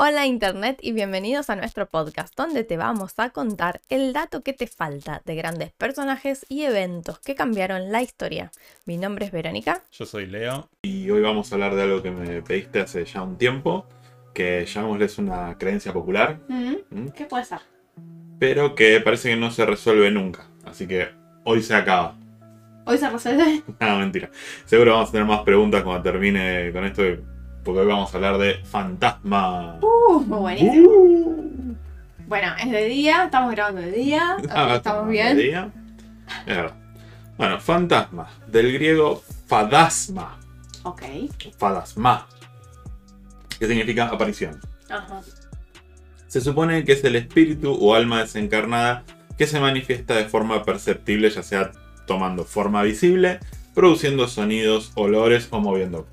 Hola Internet y bienvenidos a nuestro podcast donde te vamos a contar el dato que te falta de grandes personajes y eventos que cambiaron la historia. Mi nombre es Verónica. Yo soy Leo y hoy vamos a hablar de algo que me pediste hace ya un tiempo, que llamémosle es una creencia popular. ¿Mm? ¿Qué puede ser? Pero que parece que no se resuelve nunca, así que hoy se acaba. ¿Hoy se resuelve? No, mentira. Seguro vamos a tener más preguntas cuando termine con esto, porque hoy vamos a hablar de fantasma. Uh, buenísimo. Uh. Bueno, es de día, estamos grabando de día, estamos bien. de día. Es verdad. Bueno, fantasma, del griego fadasma. Ok. Fadasma. Que significa aparición. Ajá. Se supone que es el espíritu o alma desencarnada que se manifiesta de forma perceptible, ya sea tomando forma visible, produciendo sonidos, olores o moviendo.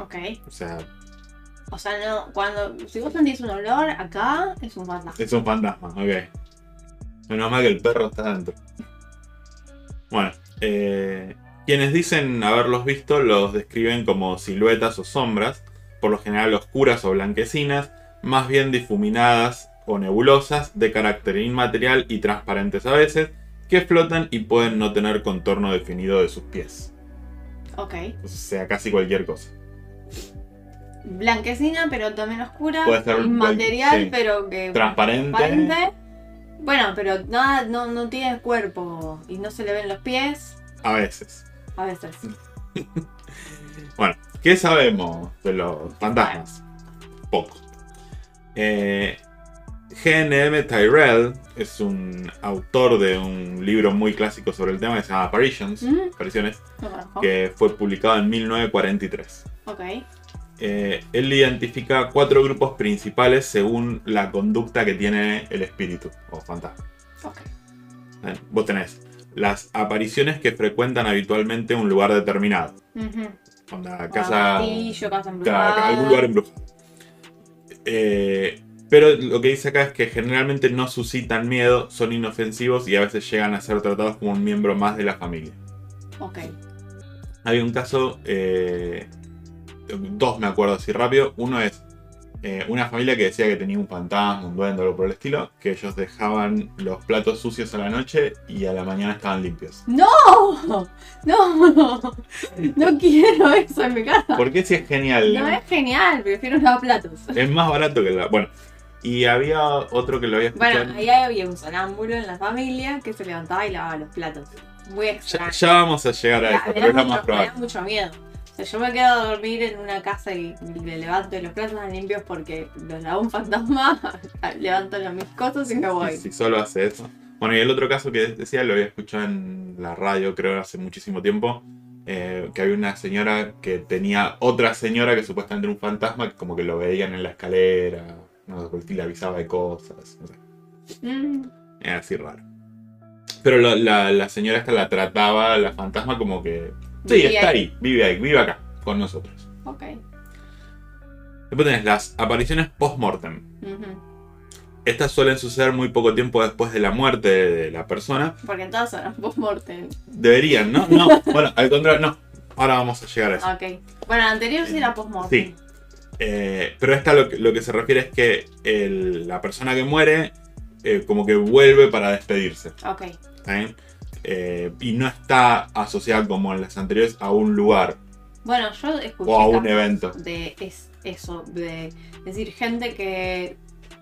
Ok. O sea, O sea, no, cuando, si vos sentís un olor acá, es un fantasma. es un fantasma, ok. Menos mal que el perro está dentro. Bueno, eh, quienes dicen haberlos visto los describen como siluetas o sombras, por lo general oscuras o blanquecinas, más bien difuminadas o nebulosas, de carácter inmaterial y transparentes a veces, que flotan y pueden no tener contorno definido de sus pies. Ok. O sea, casi cualquier cosa. Blanquecina, pero también oscura. Puede ser Inmaterial, sí. pero que. Transparente. transparente. Bueno, pero nada, no, no tiene cuerpo y no se le ven los pies. A veces. A veces. Bueno, ¿qué sabemos de los fantasmas? Poco. Eh, GNM Tyrell es un autor de un libro muy clásico sobre el tema que se llama Apparitions, Mm. apariciones, que fue publicado en 1943. Ok. Eh, él identifica cuatro grupos principales según la conducta que tiene el espíritu o fantasma. Ok. ¿Eh? Vos tenés las apariciones que frecuentan habitualmente un lugar determinado. Onda, casa, Castillo, casa embrujada. algún lugar embrujado. Eh, pero lo que dice acá es que generalmente no suscitan miedo, son inofensivos y a veces llegan a ser tratados como un miembro más de la familia. Ok. Hay un caso, eh, dos me acuerdo así rápido. Uno es eh, una familia que decía que tenía un fantasma, un duende o algo por el estilo, que ellos dejaban los platos sucios a la noche y a la mañana estaban limpios. ¡No! ¡No! No quiero eso en mi casa. ¿Por qué si es genial? No es genial, prefiero lavar platos. Es más barato que la... Bueno, y había otro que lo había escuchado... Bueno, ahí había un sonámbulo en la familia que se levantaba y lavaba los platos. Muy Ya, extraño. ya vamos a llegar a eso, pero mucho- más me da probable. mucho miedo. Yo me quedo a dormir en una casa y le levanto los platos limpios porque los lavo un fantasma, levanto las mis cosas y me voy. Si solo hace eso. Bueno, y el otro caso que decía, lo había escuchado en la radio, creo, hace muchísimo tiempo, eh, que había una señora que tenía otra señora que supuestamente era un fantasma, que como que lo veían en la escalera, no sé, y le avisaba de cosas, no sé. Mm, Era así raro. Pero la, la señora esta la trataba, la fantasma, como que... Sí, Vive está ahí. ahí, vive ahí, vive acá, con nosotros. ok. Después tenés las apariciones post-mortem. Estas suelen suceder muy poco tiempo después de la muerte de la persona. Porque todas son post-mortem. Deberían, ¿no? No, bueno, al contrario, no. Ahora vamos a llegar a eso. Ok. Bueno, la anterior sí era post-mortem. Sí. Eh, pero esta lo que, lo que se refiere es que el- la persona que muere eh, como que vuelve para despedirse. Ok. ¿está bien? Eh, y no está asociada como en las anteriores a un lugar Bueno, yo escuché o a un evento. de es, eso, de decir gente que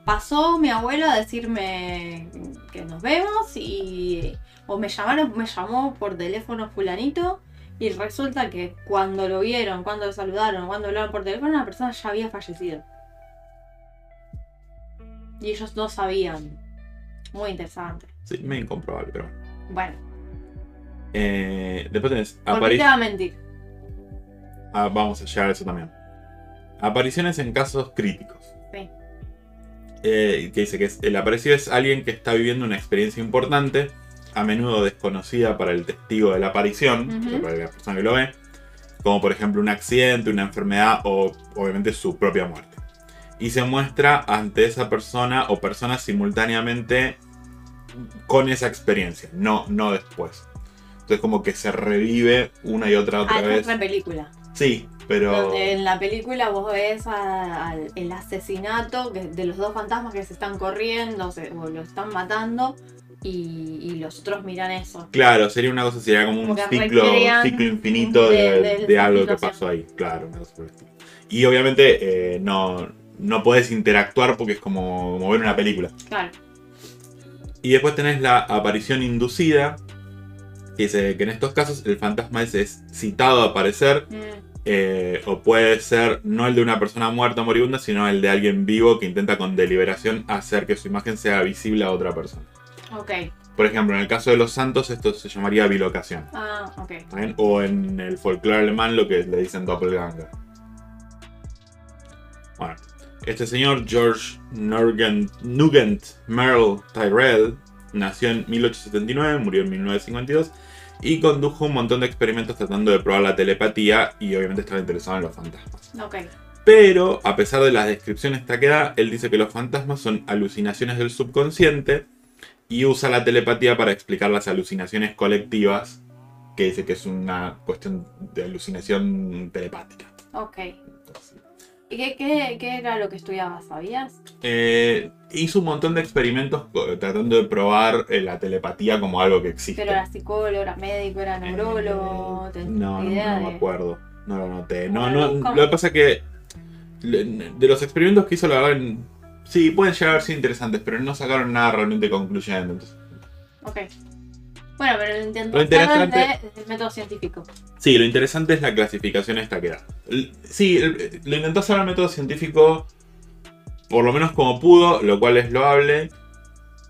pasó mi abuelo a decirme que nos vemos y o me llamaron, me llamó por teléfono fulanito y resulta que cuando lo vieron, cuando lo saludaron, cuando hablaron por teléfono, la persona ya había fallecido. Y ellos no sabían. Muy interesante. Sí, medio incomprobable, pero bueno. Bueno, Eh, después tenés ¿por qué te va a mentir? ah, vamos a llegar a eso también. Apariciones en casos críticos. Sí. Eh, que dice que es- el aparecido es alguien que está viviendo una experiencia importante, a menudo desconocida para el testigo de la aparición, para la persona que lo ve, como por ejemplo un accidente, una enfermedad o obviamente su propia muerte. Y se muestra ante esa persona o personas simultáneamente con esa experiencia, no, no después. Entonces como que se revive una y otra otra Ah, es vez. otra película. Sí, Pero. Donde en la película vos ves a- el asesinato de los dos fantasmas que se están corriendo se- o lo están matando y, y los otros miran eso. Claro, sería una cosa, sería como un Como ciclo, ciclo infinito de, de- de, de esa algo que pasó ahí. Claro, una cosa por el estilo. Y obviamente eh, no, no podés interactuar porque es como, como ver una película. Claro. Y después tenés la aparición inducida, que dice que en estos casos el fantasma ese es citado a aparecer, Mm, eh, o puede ser no el de una persona muerta o moribunda, sino el de alguien vivo que intenta con deliberación hacer que su imagen sea visible a otra persona. ok. Por ejemplo, en el caso de los santos, esto se llamaría bilocación. Ah, ok. O en el folclore alemán lo que le dicen doppelganger. Bueno, este señor George Nugent, Nugent Merle Tyrell nació en 1879, murió en 1952 y condujo un montón de experimentos tratando de probar la telepatía y obviamente estaba interesado en los fantasmas. Ok. Pero, a pesar de las descripciones que da, él dice que los fantasmas son alucinaciones del subconsciente y usa la telepatía para explicar las alucinaciones colectivas, que dice que es una cuestión de alucinación telepática. Ok. ¿Y qué, qué, qué era lo que estudiabas? ¿Sabías? Eh, hizo un montón de experimentos tratando de probar eh, la telepatía como algo que existe. ¿Pero era psicólogo, era médico, era neurólogo? Eh, ¿Tenés no, no, idea no me de- acuerdo. No lo noté. No, no, ¿cómo? lo que pasa es que de los experimentos que hizo, la verdad, sí, pueden llegar a ser interesantes, pero no sacaron nada realmente concluyente. entonces. Ok. Bueno, pero lo Lo interesante- desde el método científico. Sí, lo interesante es la clasificación esta que da. Sí, el- lo intentó hacer al método científico por lo menos como pudo, lo cual es loable,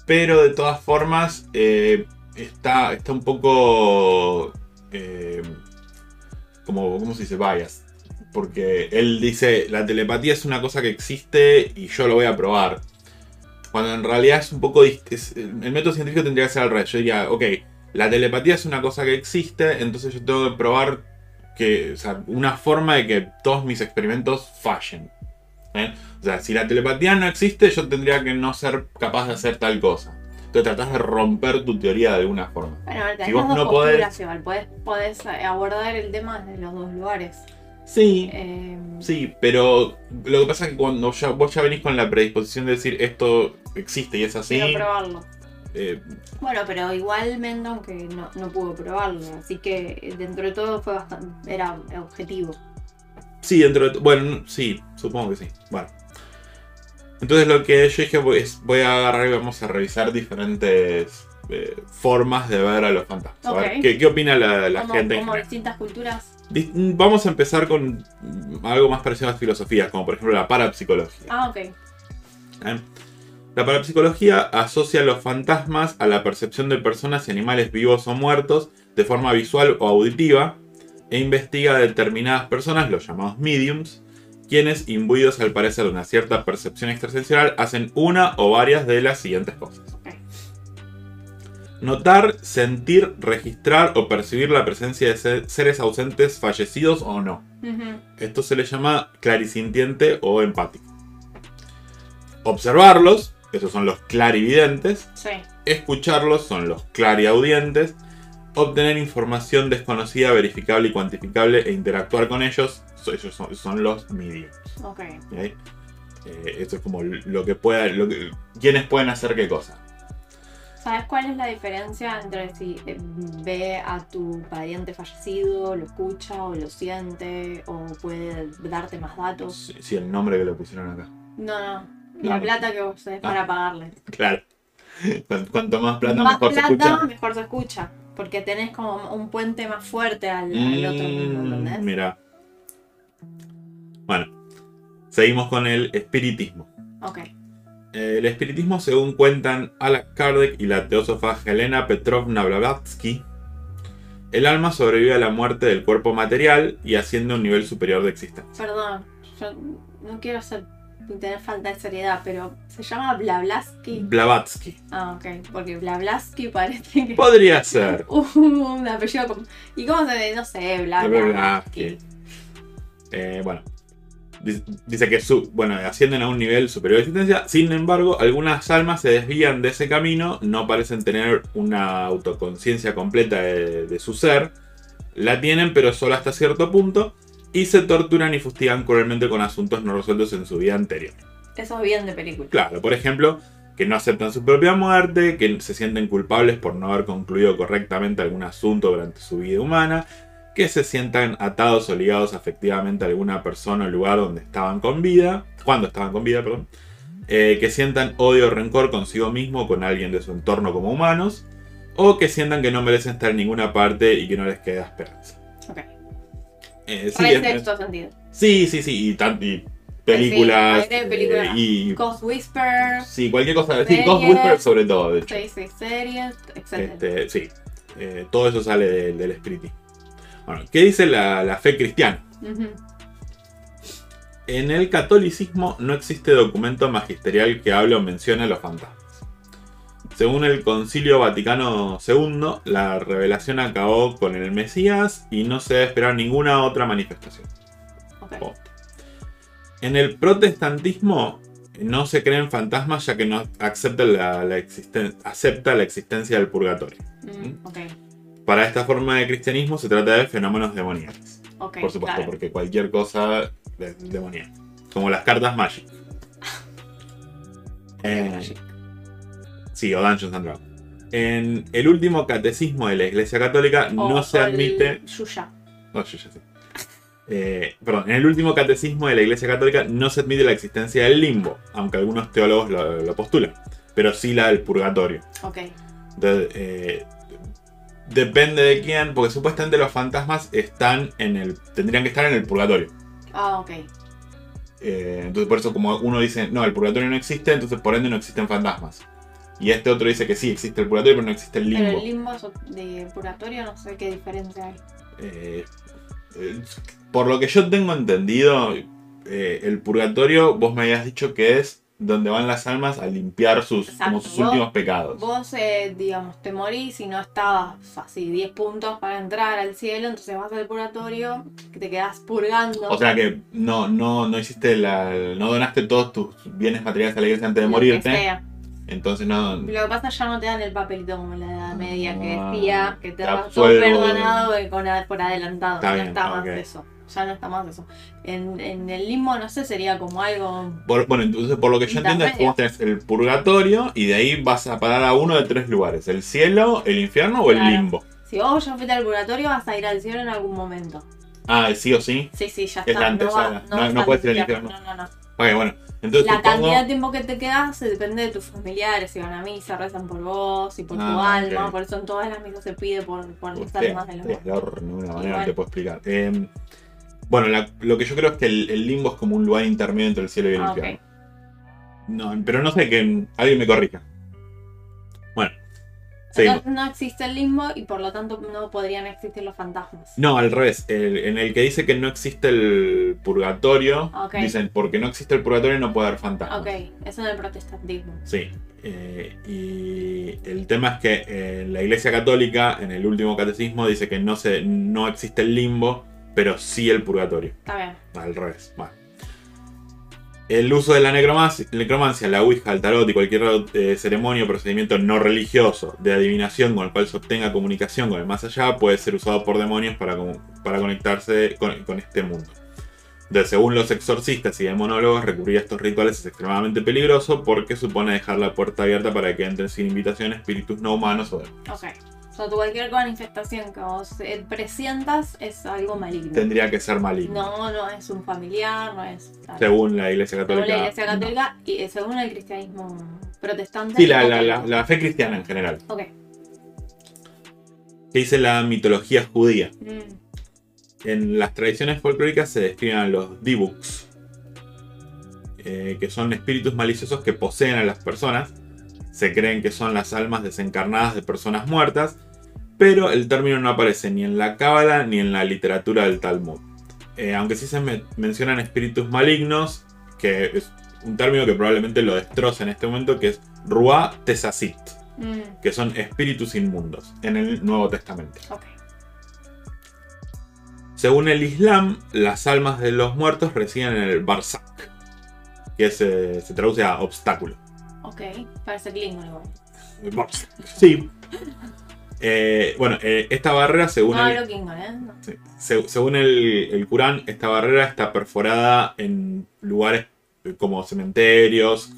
pero de todas formas eh, está, está un poco... eh, como, ¿Cómo se dice? Bias. Porque él dice, la telepatía es una cosa que existe y yo lo voy a probar. Cuando en realidad es un poco... es- el método científico tendría que ser al revés. Yo diría, ok, la telepatía es una cosa que existe, entonces yo tengo que probar que, una forma de que todos mis experimentos fallen. ¿Eh? O sea, si la telepatía no existe, yo tendría que no ser capaz de hacer tal cosa. Entonces tratás de romper tu teoría de alguna forma. Bueno, a ver, Si vos dos no podés- igual. Podés, podés abordar el tema desde los dos lugares. Sí, Eh, sí, pero lo que pasa es que cuando ya, vos ya venís con la predisposición de decir esto existe y es así, Quiero probarlo. eh, Bueno, pero igualmente, aunque no, no pudo probarlo. Así que dentro de todo fue bastante. Era objetivo. Sí, dentro de... Bueno, no- sí, supongo que sí. Bueno. Entonces lo que yo dije es, voy a agarrar y vamos a revisar diferentes eh, formas de ver a los fantasmas. A ver, Ok. ¿qué, qué opina la, la como gente? en como distintas culturas. Vamos a empezar con algo más parecido a las filosofías, como por ejemplo la parapsicología. Ah, ok. ¿eh? La parapsicología asocia los fantasmas a la percepción de personas y animales vivos o muertos de forma visual o auditiva e investiga a determinadas personas, los llamados mediums, quienes, imbuidos al parecer de una cierta percepción extrasensorial, hacen una o varias de las siguientes cosas. Notar, sentir, registrar o percibir la presencia de se- seres ausentes fallecidos o no. Esto se le llama clarisintiente o empático. Observarlos, esos son los clarividentes. Sí. Escucharlos son los clariaudientes. Obtener información desconocida, verificable y cuantificable e interactuar con ellos, ellos son, son los mediums. Ok. ¿ok? Eh, esto es como lo que pueda, lo que, quiénes pueden hacer qué cosa. ¿Sabes cuál es la diferencia entre si eh, ve a tu pariente fallecido, lo escucha o lo siente o puede darte más datos? Si el nombre que le pusieron acá. No, no. La No. plata que vos tenés Ah. para pagarle. Claro. Cuan- Cuanto más plata, más mejor se plata, escucha. mejor se escucha. Porque tenés como un puente más fuerte al, al otro mundo, ¿entendés? Mm, Mira. Bueno, seguimos con el espiritismo. Ok. El espiritismo, según cuentan Alan Kardec y la teósofa Helena Petrovna Blavatsky, el alma sobrevive a la muerte del cuerpo material y asciende a un nivel superior de existencia. Perdón, yo no quiero ser, tener falta de seriedad, pero se llama Blablaski. Blavatsky. Ah, ok. Porque Blablaski parece que Podría ser. un apellido como... ¿Y cómo se ve? No sé, bla, bla, Blavatsky. Eh, bueno, dice- dice que su, bueno, ascienden a un nivel superior de existencia. Sin embargo, algunas almas se desvían de ese camino, no parecen tener una autoconciencia completa de, de su ser. La tienen, pero solo hasta cierto punto. Y se torturan y fustigan cruelmente con asuntos no resueltos en su vida anterior. Eso es bien de película. Claro, por ejemplo, que no aceptan su propia muerte, que se sienten culpables por no haber concluido correctamente algún asunto durante su vida humana, que se sientan atados o ligados afectivamente a alguna persona o lugar donde estaban con vida, cuando estaban con vida, perdón, eh, que sientan odio o rencor consigo mismo o con alguien de su entorno como humanos, o que sientan que no merecen estar en ninguna parte y que no les queda esperanza. Eh, sí, sexto sentido. sí, sí, sí, y, tan- y películas Sí, películas. eh, y Ghost Whisper. sí, cualquier cosa, sí, Ghost Series. Whisperer sobre todo, de hecho. Sí, series, etc. Este, sí, eh, todo eso sale de- del espiritismo. Bueno, ¿qué dice la, la fe cristiana? En el catolicismo no existe documento magisterial que hable o mencione a los fantasmas. Según el Concilio Vaticano II, la revelación acabó con el Mesías y no se debe esperar ninguna otra manifestación. Ok. Oh. En el protestantismo no se creen fantasmas ya que no acepta la, la existen- acepta la existencia del purgatorio. Mm, ok. Para esta forma de cristianismo se trata de fenómenos demoníacos. Ok. por supuesto, claro. porque cualquier cosa es demoníaca. Como las cartas Magic. Eh. Sí, o Dungeons and Dragons. En el último catecismo de la Iglesia Católica O- no se admite. Yuya. Oh, yo ya sé. Eh, perdón, en el último catecismo de la Iglesia Católica no se admite la existencia del limbo, aunque algunos teólogos lo, lo postulan, pero sí la del purgatorio. Ok. Entonces, eh, depende de quién, porque supuestamente los fantasmas están en el. tendrían que estar en el purgatorio. Ah, ok. Eh, entonces, por eso, como uno dice, no, el purgatorio no existe, entonces por ende no existen fantasmas. Y este otro dice que sí, existe el purgatorio, pero no existe el Pero limbo. el limbo de purgatorio, no sé qué diferencia hay. Eh, eh, por lo que yo tengo entendido, eh, el purgatorio, vos me habías dicho que es donde van las almas a limpiar sus, Exacto. como sus Vos- últimos pecados. Vos, eh, digamos, te morís y no estabas así 10 puntos para entrar al cielo, entonces vas al purgatorio, que te quedás purgando. O sea que no, no, no hiciste la. no donaste todos tus bienes materiales a la iglesia antes de lo que morirte. sea. Entonces no. Lo que pasa es que ya no te dan el papelito como en la Edad Media que Ah, decía que te te daba todo perdonado eh, con por adelantado. Está bien, está más eso. Ya no está más eso. En, en el limbo, no sé, sería como algo. Por- bueno, entonces por lo que yo entiendo es que vos tenés el purgatorio y de ahí vas a parar a uno de tres lugares: el cielo, el infierno o el Claro. limbo. Si vos ya fuiste al purgatorio, vas a ir al cielo en algún momento. Ah, sí o sí. Sí, sí, ya Es está. la no, antesala. No- vas puedes ir al infierno. No, no, no. Ok, bueno. Entonces La cantidad de tiempo que te quedas depende de tus familiares, si van a misa, rezan por vos y por tu Ah, alma, ok. por eso en todas las misas se pide por, por las Usted, almas de los de una manera Igual. te puedo explicar. Eh, bueno, la- lo que yo creo es que el, el limbo es como un lugar intermedio entre el cielo y el Ah, infierno. No, pero no sé que alguien me corrija. Entonces no existe el limbo y por lo tanto no podrían existir los fantasmas. No, al revés. El- en el que dice que no existe el purgatorio, dicen porque no existe el purgatorio no puede haber fantasmas. Ok, eso en el protestantismo. Sí. eh, y el tema es que eh, la Iglesia Católica, en el último catecismo, dice que no, se, no existe el limbo, pero sí el purgatorio. Está bien. Al revés. Bueno. El uso de la necromancia, la ouija, el tarot y cualquier eh, ceremonia o procedimiento no religioso de adivinación con el cual se obtenga comunicación con el más allá puede ser usado por demonios para, para conectarse con, este mundo. Según los exorcistas y demonólogos, recurrir a estos rituales es extremadamente peligroso porque supone dejar la puerta abierta para que entren sin invitación espíritus no humanos o demonios. Ok. O sea, cualquier manifestación que vos eh, presientas es algo maligno. Tendría que ser maligno. No, no es un familiar, no es. tal. Según la Iglesia Según Católica. la Iglesia no. Católica y eh, según el cristianismo protestante. Sí, la, no la- la- creo. la fe cristiana en general. Ok. Que dice la mitología judía. Mm, En las tradiciones folclóricas se describen a los dibuks, eh, que son espíritus maliciosos que poseen a las personas. Se creen que son las almas desencarnadas de personas muertas, pero el término no aparece ni en la cábala ni en la literatura del Talmud. Eh, aunque sí se me- mencionan espíritus malignos, que es un término que probablemente lo destroza en este momento, que es Ruah Tesasit, mm, que son espíritus inmundos en el Nuevo Testamento. ok. Según el Islam, las almas de los muertos residen en el Barzak, que se, se traduce a obstáculo. Ok. Parece Klingon igual. Sí. Eh, bueno, eh, esta barrera, según No el, ¿eh? No. sí, se- según el, el Corán, esta barrera está perforada en lugares como cementerios,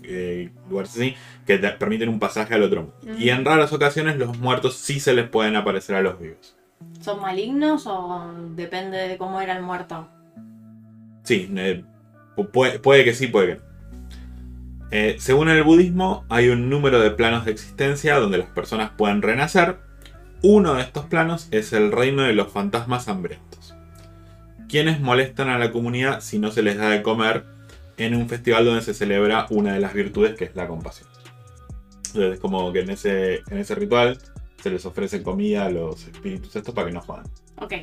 lugares así, que te permiten un pasaje al otro mundo. Mm. Y en raras ocasiones los muertos sí se les pueden aparecer a los vivos. ¿Son malignos o depende de cómo era el muerto? Sí, pu- puede, puede que sí, puede que no. Eh, según el budismo, hay un número de planos de existencia donde las personas pueden renacer. Uno de estos planos es el reino de los fantasmas hambrientos, quienes molestan a la comunidad si no se les da de comer en un festival donde se celebra una de las virtudes que es la compasión. Entonces, como que en ese, en ese ritual se les ofrece comida a los espíritus estos para que no jodan. Ok.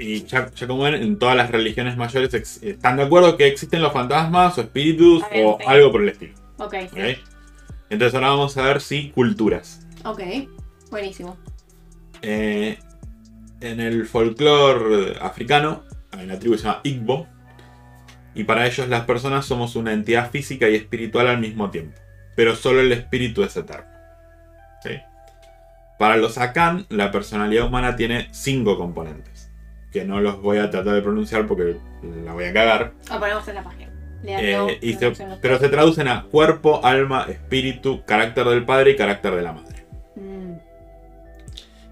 Y ya, ya como ven, en todas las religiones mayores están de acuerdo que existen los fantasmas o espíritus ver, o sí. algo por el estilo. Ok. ¿ok? Entonces ahora vamos a ver si culturas. Ok. Buenísimo. Eh, en el folclore africano hay una tribu que se llama Igbo. Y para ellos las personas somos una entidad física y espiritual al mismo tiempo. Pero solo el espíritu es eterno. Para los Akan, la personalidad humana tiene cinco componentes. Que no los voy a tratar de pronunciar porque la voy a cagar. Lo ponemos en la página. Eh, y se- pero se traducen a cuerpo, alma, espíritu, carácter del padre y carácter de la madre.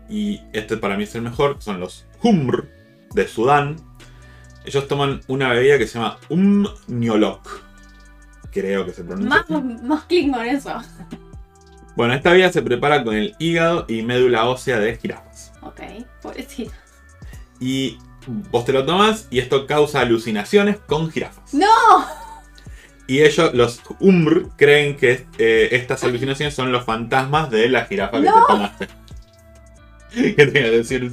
Y este para mí es el mejor, son los Humr de Sudán. Ellos toman una bebida que se llama Um Nyolok. Creo que se pronuncia. Más, así. más Klingon eso. Bueno, esta bebida se prepara con el hígado y médula ósea de jirafas. Ok. Pobrecito. Y vos te lo tomas y esto causa alucinaciones con jirafas. ¡No! Y ellos, los Umr, creen que eh, estas alucinaciones son los fantasmas de la jirafa que ¡No! te tomaste. ¿Qué te iba a decir?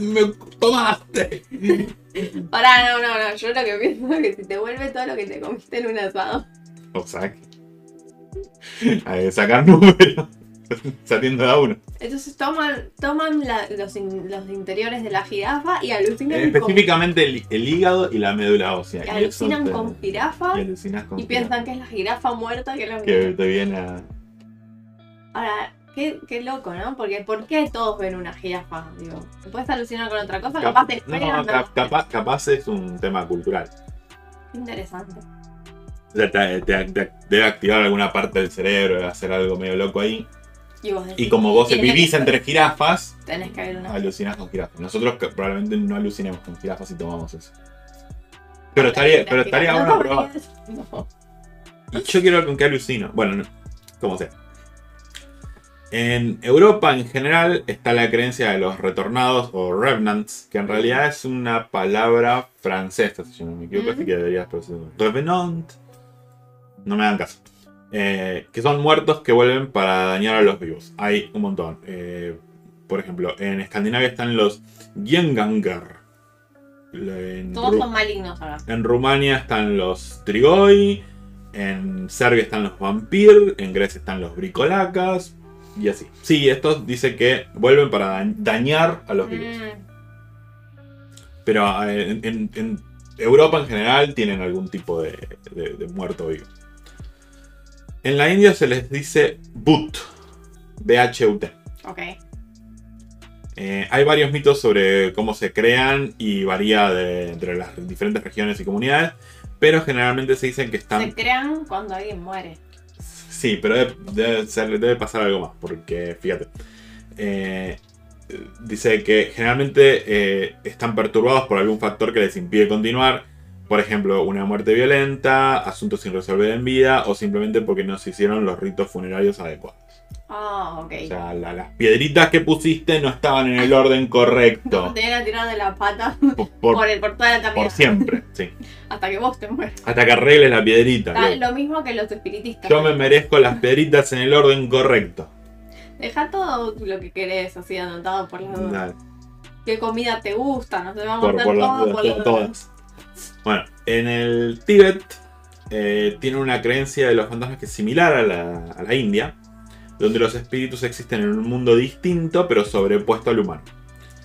¡Me tomaste! Pará, no, no, no. Yo lo que pienso es que si te vuelve todo lo que te comiste en un asado. O saque. Hay que sacar números. Saliendo de a uno. Entonces toman, toman la- los, in- los interiores de la jirafa y alucinan con, Específicamente el, el hígado y la médula ósea. y alucinan con jirafa con y piensan que es la jirafa muerta que lo que te viene a. Ahora, qué, qué loco, ¿no? Porque ¿por qué todos ven una jirafa? Digo, ¿puedes alucinar con otra cosa? Cap- Capaz te esperan, ¿no? cap- capaz, capaz es un tema cultural. Interesante. O sea, te, te- te- debe activar alguna parte del cerebro, debe hacer algo medio loco ahí. Y, vos decís, Y como vos vivís que- entre jirafas, Tenés que ver una. alucinás con jirafas. Nosotros probablemente no alucinemos con jirafas si tomamos eso. Pero estaría, pero estaría No, no. Y yo quiero ver con qué alucino. Bueno, no, como sea. En Europa en general está la creencia de los retornados o revenants, que en realidad es una palabra francesa, si yo no me equivoco, así que deberías pronunciar. Revenant. No me dan caso. Eh, que son muertos que vuelven para dañar a los vivos. Hay un montón. Eh, por ejemplo, en Escandinavia están los Genganger. En Todos son malignos ahora. en Rumania están los Trigoi, en Serbia están los Vampir, en Grecia están los Bricolacas y así. Sí, estos dice que vuelven para da- dañar a los vivos. Mm, Pero eh, en, en- en Europa en general tienen algún tipo de, de- de muerto vivo. En la India se les dice Bhut, B-H-U-T. ok. Eh, hay varios mitos sobre cómo se crean y varía de, entre las diferentes regiones y comunidades, pero generalmente se dicen que están... Se crean cuando alguien muere. Sí, pero debe, pasar algo más, porque fíjate. eh, dice que generalmente eh, están perturbados por algún factor que les impide continuar. Por ejemplo, una muerte violenta, asuntos sin resolver en vida o simplemente porque no se hicieron los ritos funerarios adecuados. Ah, ok. O sea, la- las piedritas que pusiste no estaban en el orden correcto. Te van a tirar de la pata Por, por- por, el, por la por siempre, sí. Hasta que vos te mueras. Hasta que arregles la piedrita. Lo mismo que los espiritistas. Yo me merezco las piedritas en el orden correcto. Deja todo lo que querés así anotado por las dudas. Dale. ¿Qué comida te gusta? No sé, vamos Por, a hacer por las todo dudas, por to- las dudas. todas. Bueno, en el Tíbet eh, tiene una creencia de los fantasmas que es similar a la, a la India, donde los espíritus existen en un mundo distinto pero sobrepuesto al humano.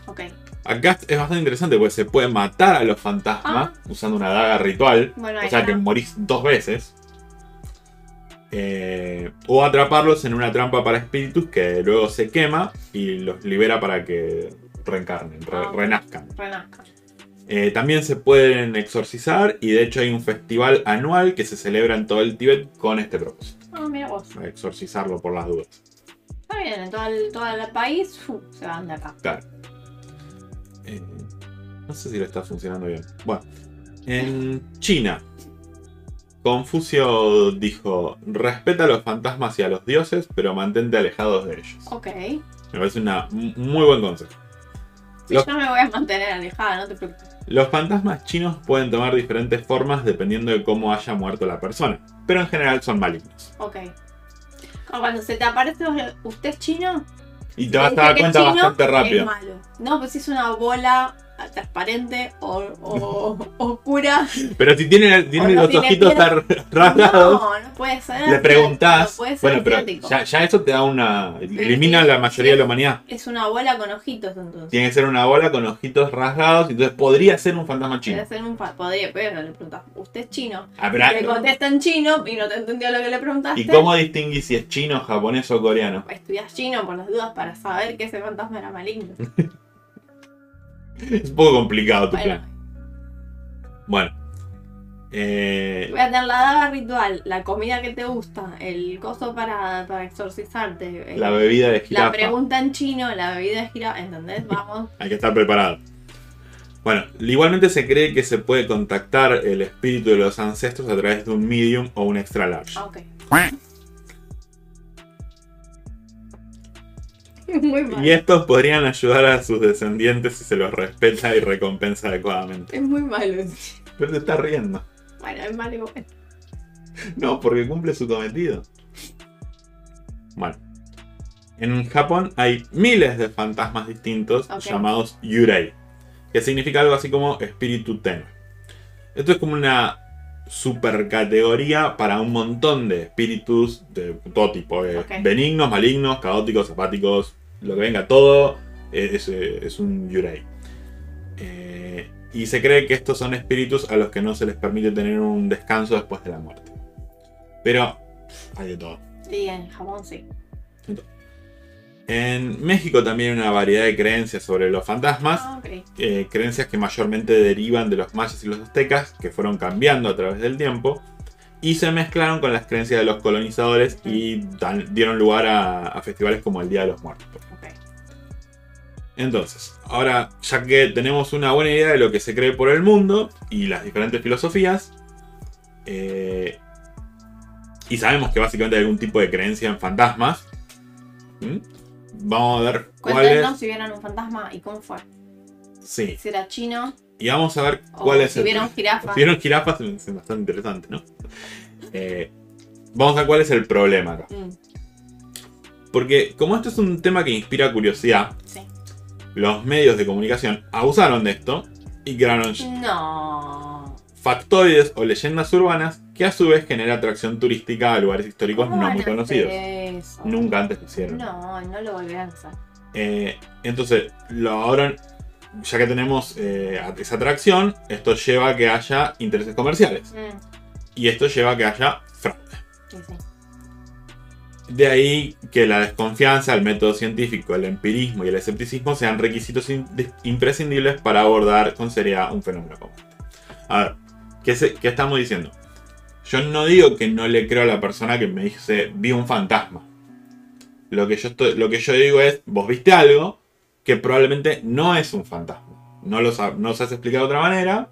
Ok. Acá es bastante interesante porque se puede matar a los fantasmas usando una daga ritual, Bueno, o sea que morís dos veces. eh, o atraparlos en una trampa para espíritus que luego se quema y los libera para que reencarnen, re- Ah, renazcan. Renazca. Eh, también se pueden exorcizar y de hecho hay un festival anual que se celebra en todo el Tíbet con este propósito, Ah, mira vos. exorcizarlo por las dudas. Está bien, en todo el, todo el país fu, se van de acá. Claro. Eh, no sé si lo está funcionando bien. Bueno, en China, Confucio dijo: respeta a los fantasmas y a los dioses, pero mantente alejados de ellos. Ok. Me parece una, un muy buen consejo. Sí, Los- yo me voy a mantener alejada, no te preocupes. Los fantasmas chinos pueden tomar diferentes formas dependiendo de cómo haya muerto la persona, pero en general son malignos. Ok. Como Cuando se te aparece usted es chino, Y te vas a dar cuenta bastante Es rápido. malo. No, pues es una bola transparente o, o oscura. Pero si tiene, no los tiene ojitos tan rasgados, No, no puede ser. le preguntás. puede ser Bueno, pero ya, ya eso te da una. Elimina la mayoría de la humanidad. Es una bola con ojitos entonces. Tiene que ser una bola con ojitos rasgados, entonces podría ser un fantasma chino. Debe ser un podría, pero le preguntas, ¿usted es chino? Ah, le contesta en chino y no te entendió lo que le preguntaste. ¿Y cómo distinguís si es chino, japonés o coreano? Estudias chino por las dudas para saber que ese fantasma era maligno. Es un poco complicado tu Bueno, plan. Bueno. Eh, voy a tener la daga ritual, la comida que te gusta, el coso para, para exorcizarte, el- la bebida de la jirafa. pregunta en chino, la bebida de gira, ¿entendés? Vamos. Hay que estar preparado. Bueno, igualmente se cree que se puede contactar el espíritu de los ancestros a través de un medium o un extra large. Ah, ok. Muy mal. Y estos podrían ayudar a sus descendientes si se los respeta y recompensa adecuadamente. Es muy malo. Pero te estás riendo. Bueno, es malo igual. No, porque cumple su cometido. Bueno. En Japón hay miles de fantasmas distintos llamados Yurei, que significa algo así como espíritu tenue. Esto es como una supercategoría para un montón de espíritus de todo tipo: eh, benignos, malignos, caóticos, apáticos, lo que venga, todo es, es un Yurei. Eh, y se cree que estos son espíritus a los que no se les permite tener un descanso después de la muerte. Pero hay de todo. Sí, en Japón sí. En México también hay una variedad de creencias sobre los fantasmas, Ah, eh, creencias que mayormente derivan de los mayas y los aztecas, que fueron cambiando a través del tiempo, y se mezclaron con las creencias de los colonizadores y dan- dieron lugar a, a festivales como el Día de los Muertos. Entonces, ahora ya que tenemos una buena idea de lo que se cree por el mundo y las diferentes filosofías, eh, y sabemos que básicamente hay algún tipo de creencia en fantasmas, ¿m? vamos a ver cuál es. si vieron un fantasma y cómo fue. Sí, Si era chino y vamos a ver o cuál es si el. vieron jirafas. Si vieron jirafas, es bastante interesante, ¿no? Eh, vamos a ver cuál es el problema acá. Mm, Porque, como esto es un tema que inspira curiosidad, sí. Los medios de comunicación abusaron de esto y crearon No. factoides o leyendas urbanas que a su vez genera atracción turística a lugares históricos ¿Cómo no muy conocidos. eso? Nunca antes lo hicieron. No, no lo volverán a hacer. Eh, entonces, lo ahora, ya que tenemos eh, esa atracción, esto lleva a que haya intereses comerciales. Mm, Y esto lleva a que haya fraude. sí, sí. De ahí que la desconfianza, el método científico, el empirismo y el escepticismo sean requisitos imprescindibles para abordar con seriedad un fenómeno como este. A ver, ¿qué, se- qué estamos diciendo? Yo no digo que no le creo a la persona que me dice vi un fantasma. Lo que yo, lo que yo digo es, vos viste algo que probablemente no es un fantasma. No lo sab- no se has explicado de otra manera,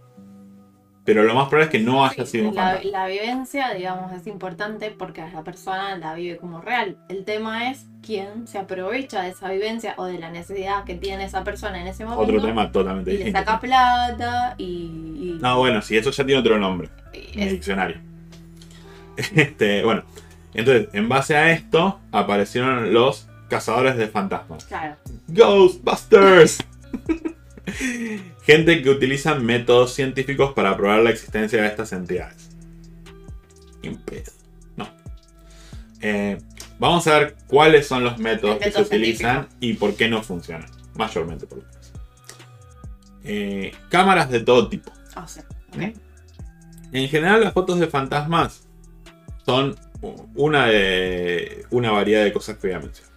pero lo más probable es que no haya Sí, sido un la, fantasma. la vivencia, digamos, es importante porque la persona la vive como real. El tema es quién se aprovecha de esa vivencia o de la necesidad que tiene esa persona en ese momento. Otro tema totalmente Y le saca plata y. y- No, bueno, sí, eso ya tiene otro nombre. en el diccionario. Este, bueno, entonces, en base a esto, aparecieron los cazadores de fantasmas. claro. Ghostbusters. Gente que utiliza métodos científicos para probar la existencia de estas entidades. No. Eh, vamos a ver cuáles son los métodos que se utilizan y por qué no funcionan. Mayormente por eso. Eh, cámaras de todo tipo. Ah, sí. ¿Mm? En general, las fotos de fantasmas son una, de, una variedad de cosas que voy a mencionar.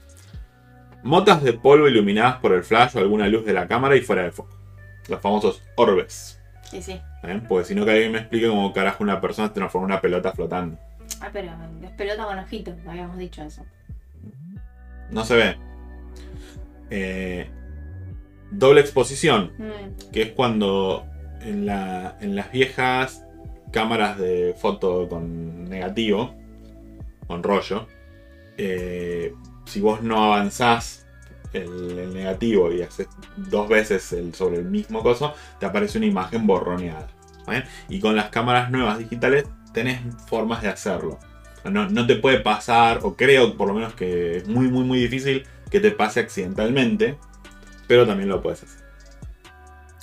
Motas de polvo iluminadas por el flash o alguna luz de la cámara y fuera de foco. Los famosos orbes. Sí, sí. ¿eh? Porque si no que alguien me explique cómo carajo una persona se transforma en una pelota flotando. Ah, pero es pelota con ojitos, habíamos dicho eso. No se ve. Eh, doble exposición, Mm, que es cuando en, la- en las viejas cámaras de foto con negativo, con rollo, eh, si vos no avanzás el, el negativo y haces dos veces el, sobre el mismo coso, te aparece una imagen borroneada. ¿vale? Y con las cámaras nuevas digitales tenés formas de hacerlo. No, no te puede pasar, o creo por lo menos que es muy, muy, muy difícil que te pase accidentalmente, pero también lo puedes hacer.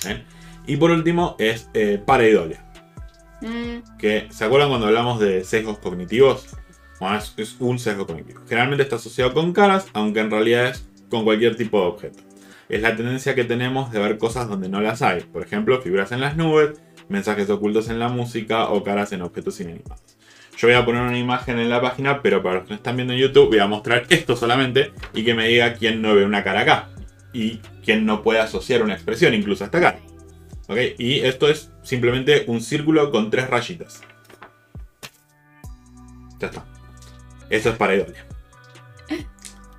¿eh? Y por último es eh, pareidolia. mm, Que, ¿Se acuerdan cuando hablamos de sesgos cognitivos? Bueno, es, es un sesgo cognitivo. Generalmente está asociado con caras, aunque en realidad es con cualquier tipo de objeto. Es la tendencia que tenemos de ver cosas donde no las hay. Por ejemplo, figuras en las nubes, mensajes ocultos en la música o caras en objetos inanimados. Yo voy a poner una imagen en la página, pero para los que no están viendo en YouTube voy a mostrar esto solamente y que me diga quién no ve una cara acá. Y quién no puede asociar una expresión incluso a esta cara. ¿Ok? Y esto es simplemente un círculo con tres rayitas. Ya está. Eso es pareidolia.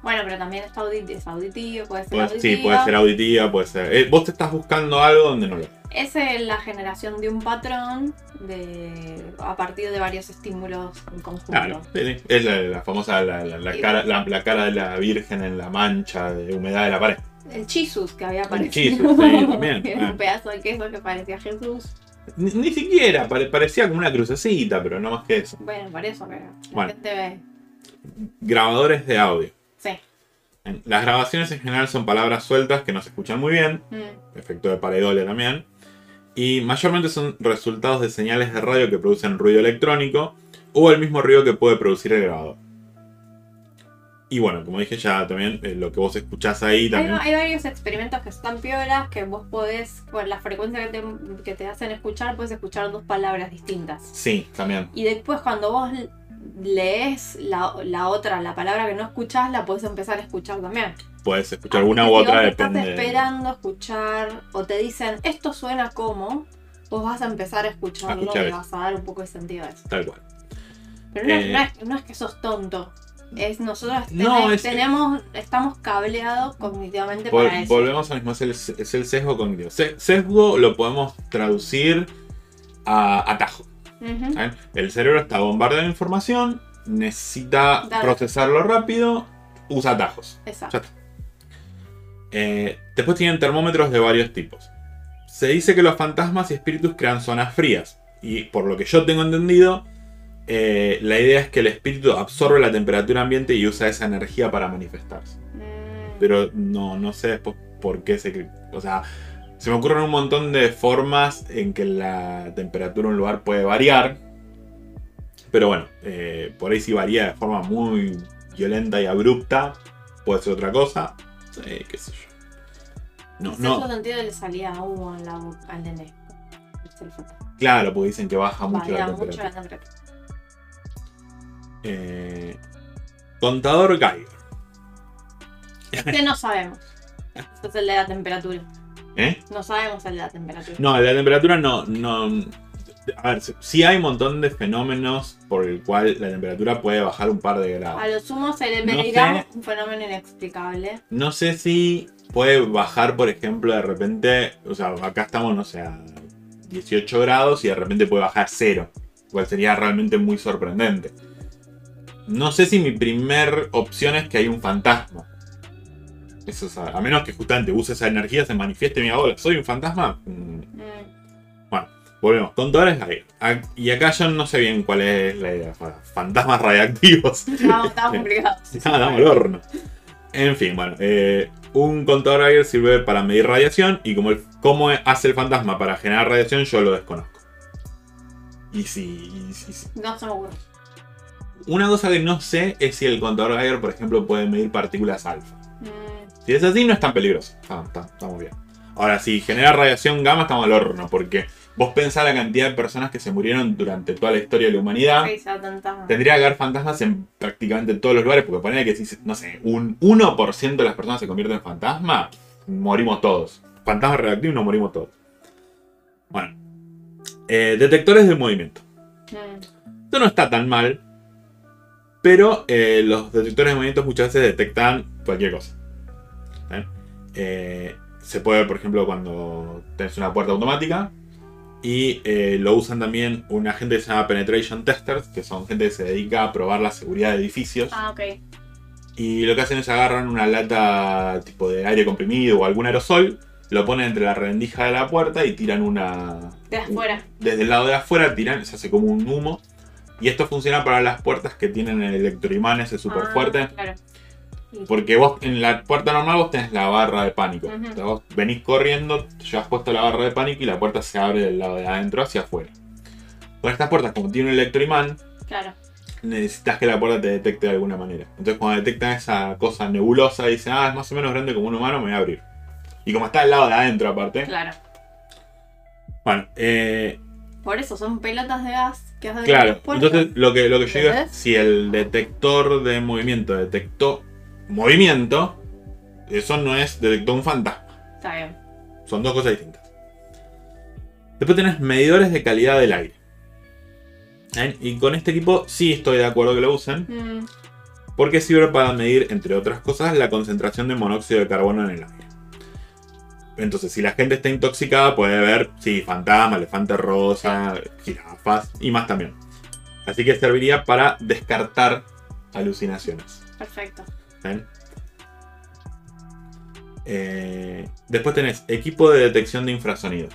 Bueno, pero también es, audit- es auditivo, puede ser Pues, auditivo. sí, puede ser auditiva, puede ser. eh, vos te estás buscando algo donde no lo. Esa es la generación de un patrón de, a partir de varios estímulos en conjunto. Claro, sí, sí. Es la, la famosa la, la- la Y- cara, la, cara de la Virgen en la mancha de humedad de la pared. El chisus que había El aparecido. Jesus, sí, también. Era Ah. un pedazo de queso que parecía Jesús. Ni, ni siquiera, pare- parecía como una crucecita, pero no más que eso. Bueno, por eso, pero la Bueno. gente ve. Grabadores de audio. Las grabaciones en general son palabras sueltas que no se escuchan muy bien, Mm, efecto de pareidolia también, y mayormente son resultados de señales de radio que producen ruido electrónico o el mismo ruido que puede producir el grabador. Y bueno, como dije ya también, eh, lo que vos escuchás ahí también. hay varios experimentos que están piolas que vos podés, con la frecuencia que te, que te hacen escuchar, puedes escuchar dos palabras distintas. Sí, también. Y después cuando vos lees la, la otra, la palabra que no escuchás, la podés empezar a escuchar también. Puedes escuchar Así una que u si otra, vos depende. estás esperando escuchar o te dicen esto suena como, vos vas a empezar a escucharlo A escuchar y eso. vas a dar un poco de sentido a eso. Tal cual. Pero no, es- Eh, no es, no es que sos tonto. Es nosotros No, es- tenemos, estamos cableados cognitivamente Vol- para eso. volvemos al mismo, es el, es el sesgo cognitivo. Se- Sesgo lo podemos traducir a atajo. ¿Saben? El cerebro está bombardeado de información, necesita Dale. procesarlo rápido, usa atajos. Exacto. Eh, después tienen termómetros de varios tipos. Se dice que los fantasmas y espíritus crean zonas frías. Y por lo que yo tengo entendido, eh, la idea es que el espíritu absorbe la temperatura ambiente y usa esa energía para manifestarse. Mm, Pero no, no sé después por qué se... O sea, se me ocurren un montón de formas en que la temperatura de un lugar puede variar. Pero bueno, eh, por ahí si varía de forma muy violenta y abrupta, puede ser otra cosa. Eh, qué sé yo. No, en no, sentido le salía en la boca al nene. El claro, porque dicen que baja mucho Varía la mucho temperatura. la temperatura. Eh, contador Geiger. Este no sabemos. Este es el de la temperatura. ¿Eh? No sabemos el de la temperatura. No, el de la temperatura no, no. A ver, sí hay un montón de fenómenos por el cual la temperatura puede bajar un par de grados. A lo sumo se le No medirá sé. un fenómeno inexplicable. No sé si puede bajar, por ejemplo, de repente. O sea, acá estamos, no sé, a 18 grados y de repente puede bajar a cero. Cual sería realmente muy sorprendente. No sé si mi primer opción es que hay un fantasma. Eso es, a a menos que justamente use esa energía, se manifieste mi hola, ¿soy un fantasma? Mm, Mm, Volvemos, contadores Geiger. A- Y acá yo no sé bien cuál es la idea. fa- Fantasmas radiactivos. Estaba, estaba complicado. Ah, dame el horno. En fin, bueno. eh, un contador Geiger sirve para medir radiación y como el, cómo hace el fantasma para generar radiación yo lo desconozco. Y si, y si- si- No se me ocurre. Una cosa que no sé es si el contador Geiger, por ejemplo, puede medir partículas alfa. Mm, Si es así, no es tan peligroso. Ah, está, muy bien. Ahora, si genera radiación gamma, estamos al horno, porque vos pensás la cantidad de personas que se murieron durante toda la historia de la humanidad. Sí, Tendría que haber fantasmas en prácticamente todos los lugares, porque poner que si, no sé, un 1% de las personas se convierten en fantasma, morimos todos. Fantasma radioactivo, nos morimos todos. Bueno. Eh, detectores de movimiento. Mm, Esto no está tan mal, pero eh, los detectores de movimientos muchas veces detectan cualquier cosa. ¿Eh? Eh, se puede ver, por ejemplo, cuando tenés una puerta automática. Y eh, lo usan también una gente que se llama Penetration Testers, que son gente que se dedica a probar la seguridad de edificios. Ah, ok. Y lo que hacen es agarran una lata tipo de aire comprimido o algún aerosol, lo ponen entre la rendija de la puerta y tiran una. De afuera. Desde el lado de afuera tiran, se hace como un humo. Y esto funciona para las puertas que tienen el electroimán ese súper Ah, fuerte. Claro. Porque vos en la puerta normal vos tenés la barra de pánico. Entonces vos venís corriendo, llevas puesto la barra de pánico y la puerta se abre del lado de adentro hacia afuera. Con estas puertas, como tiene un electroimán, Claro. necesitas que la puerta te detecte de alguna manera. Entonces cuando detectan esa cosa nebulosa y dicen, ah, es más o menos grande como un humano, me voy a abrir. Y como está al lado de adentro aparte. Claro. Bueno, eh, Por eso son pelotas de gas que hacen claro. las. Entonces lo que, lo que yo digo es, si el detector de movimiento detectó movimiento, eso no es detectó un fantasma. Está bien. Son dos cosas distintas. Después tenés medidores de calidad del aire. ¿Eh? Y con este equipo sí estoy de acuerdo que lo usen. Mm, Porque sirve para medir, entre otras cosas, la concentración de monóxido de carbono en el aire. Entonces, si la gente está intoxicada, puede ver, sí, fantasma, elefante rosa, jirafas y más también. Así que serviría para descartar alucinaciones. perfecto. Eh, después tenés equipo de detección de infrasonido.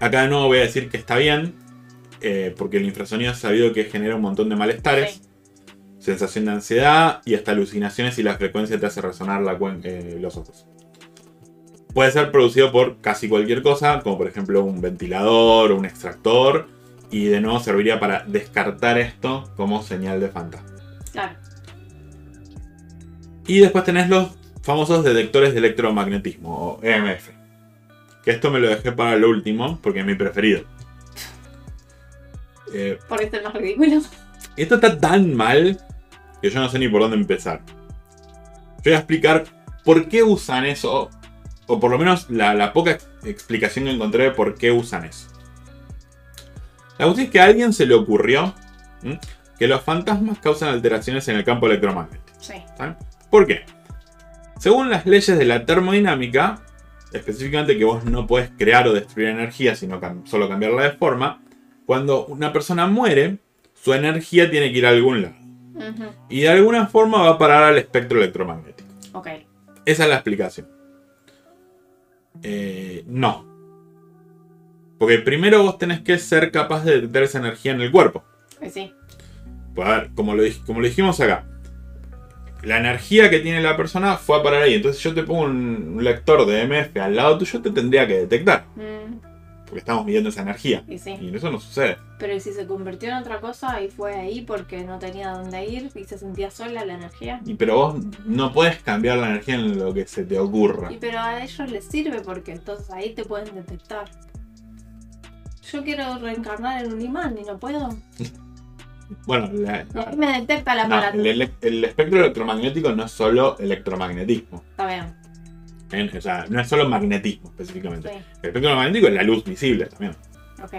Acá de nuevo voy a decir que está bien, eh, porque el infrasonido es sabido que genera un montón de malestares, Sí. sensación de ansiedad y hasta alucinaciones si la frecuencia te hace resonar la eh, los ojos. Puede ser producido por casi cualquier cosa, como por ejemplo un ventilador o un extractor, y de nuevo serviría para descartar esto como señal de fantasma. Claro. Y después tenés los famosos detectores de electromagnetismo, o EMF. Que esto me lo dejé para lo último, porque es mi preferido. Eh, Porque es el más ridículo. esto está tan mal que yo no sé ni por dónde empezar. Yo voy a explicar por qué usan eso, o por lo menos la, la poca ex- explicación que encontré de por qué usan eso. La cuestión es que a alguien se le ocurrió ¿m? que los fantasmas causan alteraciones en el campo electromagnético. Sí. ¿saben? ¿Por qué? Según las leyes de la termodinámica, específicamente que vos no puedes crear o destruir energía, sino solo cambiarla de forma, cuando una persona muere, su energía tiene que ir a algún lado. Y de alguna forma va a parar al espectro electromagnético. Ok. Esa es la explicación. Eh, no. Porque primero vos tenés que ser capaz de detectar esa energía en el cuerpo. Pues sí. Pues a ver, como lo, dij- como lo dijimos acá. La energía que tiene la persona fue a parar ahí. Entonces yo te pongo un, lector de MF al lado tuyo, te tendría que detectar. Mm, Porque estamos midiendo esa energía. y sí. Y eso no sucede. Pero ¿y si se convirtió en otra cosa y fue ahí porque no tenía dónde ir y se sentía sola la energía? Y, pero vos no puedes cambiar la energía en lo que se te ocurra. Y pero a ellos les sirve porque entonces ahí te pueden detectar. Yo quiero reencarnar en un imán y no puedo. Bueno, la- me detecta el no, el, espectro electromagnético no es solo electromagnetismo. Está bien. O sea, no es solo magnetismo específicamente. Sí. El espectro magnético es la luz visible también. Ok.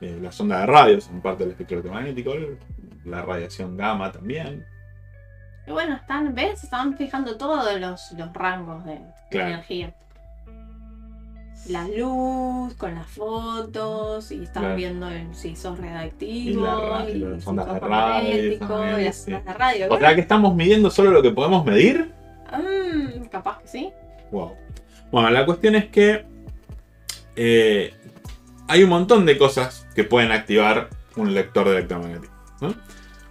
Eh, las ondas de radio son parte del espectro electromagnético. La radiación gamma también. Y bueno, están, ¿ves? Están fijando todos los, los rangos de, energía. La luz, con las fotos, y están Claro. viendo el- si sos Y radioactivo, la ra- y y, las ondas de radio, magnético, también, y las sí. ondas de radio. O sea que estamos midiendo solo lo que podemos medir. Mm, capaz que sí. Wow. Bueno, la cuestión es que eh, hay un montón de cosas que pueden activar un lector de electromagnetismo. ¿no?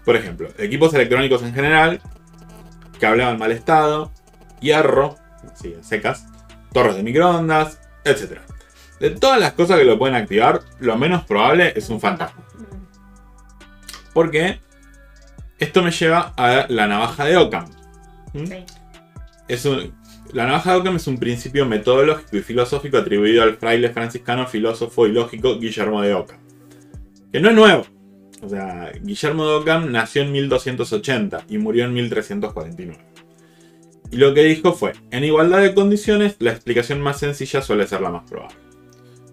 Por ejemplo, equipos electrónicos en general, cable en mal estado, hierro, secas, torres de microondas, etc. De todas las cosas que lo pueden activar, lo menos probable es un fantasma. Mm, Porque esto me lleva a la navaja de Occam. ¿Mm? Sí. Es un- La navaja de Ockham es un principio metodológico y filosófico atribuido al fraile franciscano, filósofo y lógico Guillermo de Ockham. Que no es nuevo. O sea, Guillermo de Ockham nació en 1280 y murió en 1349. Y lo que dijo fue, en igualdad de condiciones, la explicación más sencilla suele ser la más probable.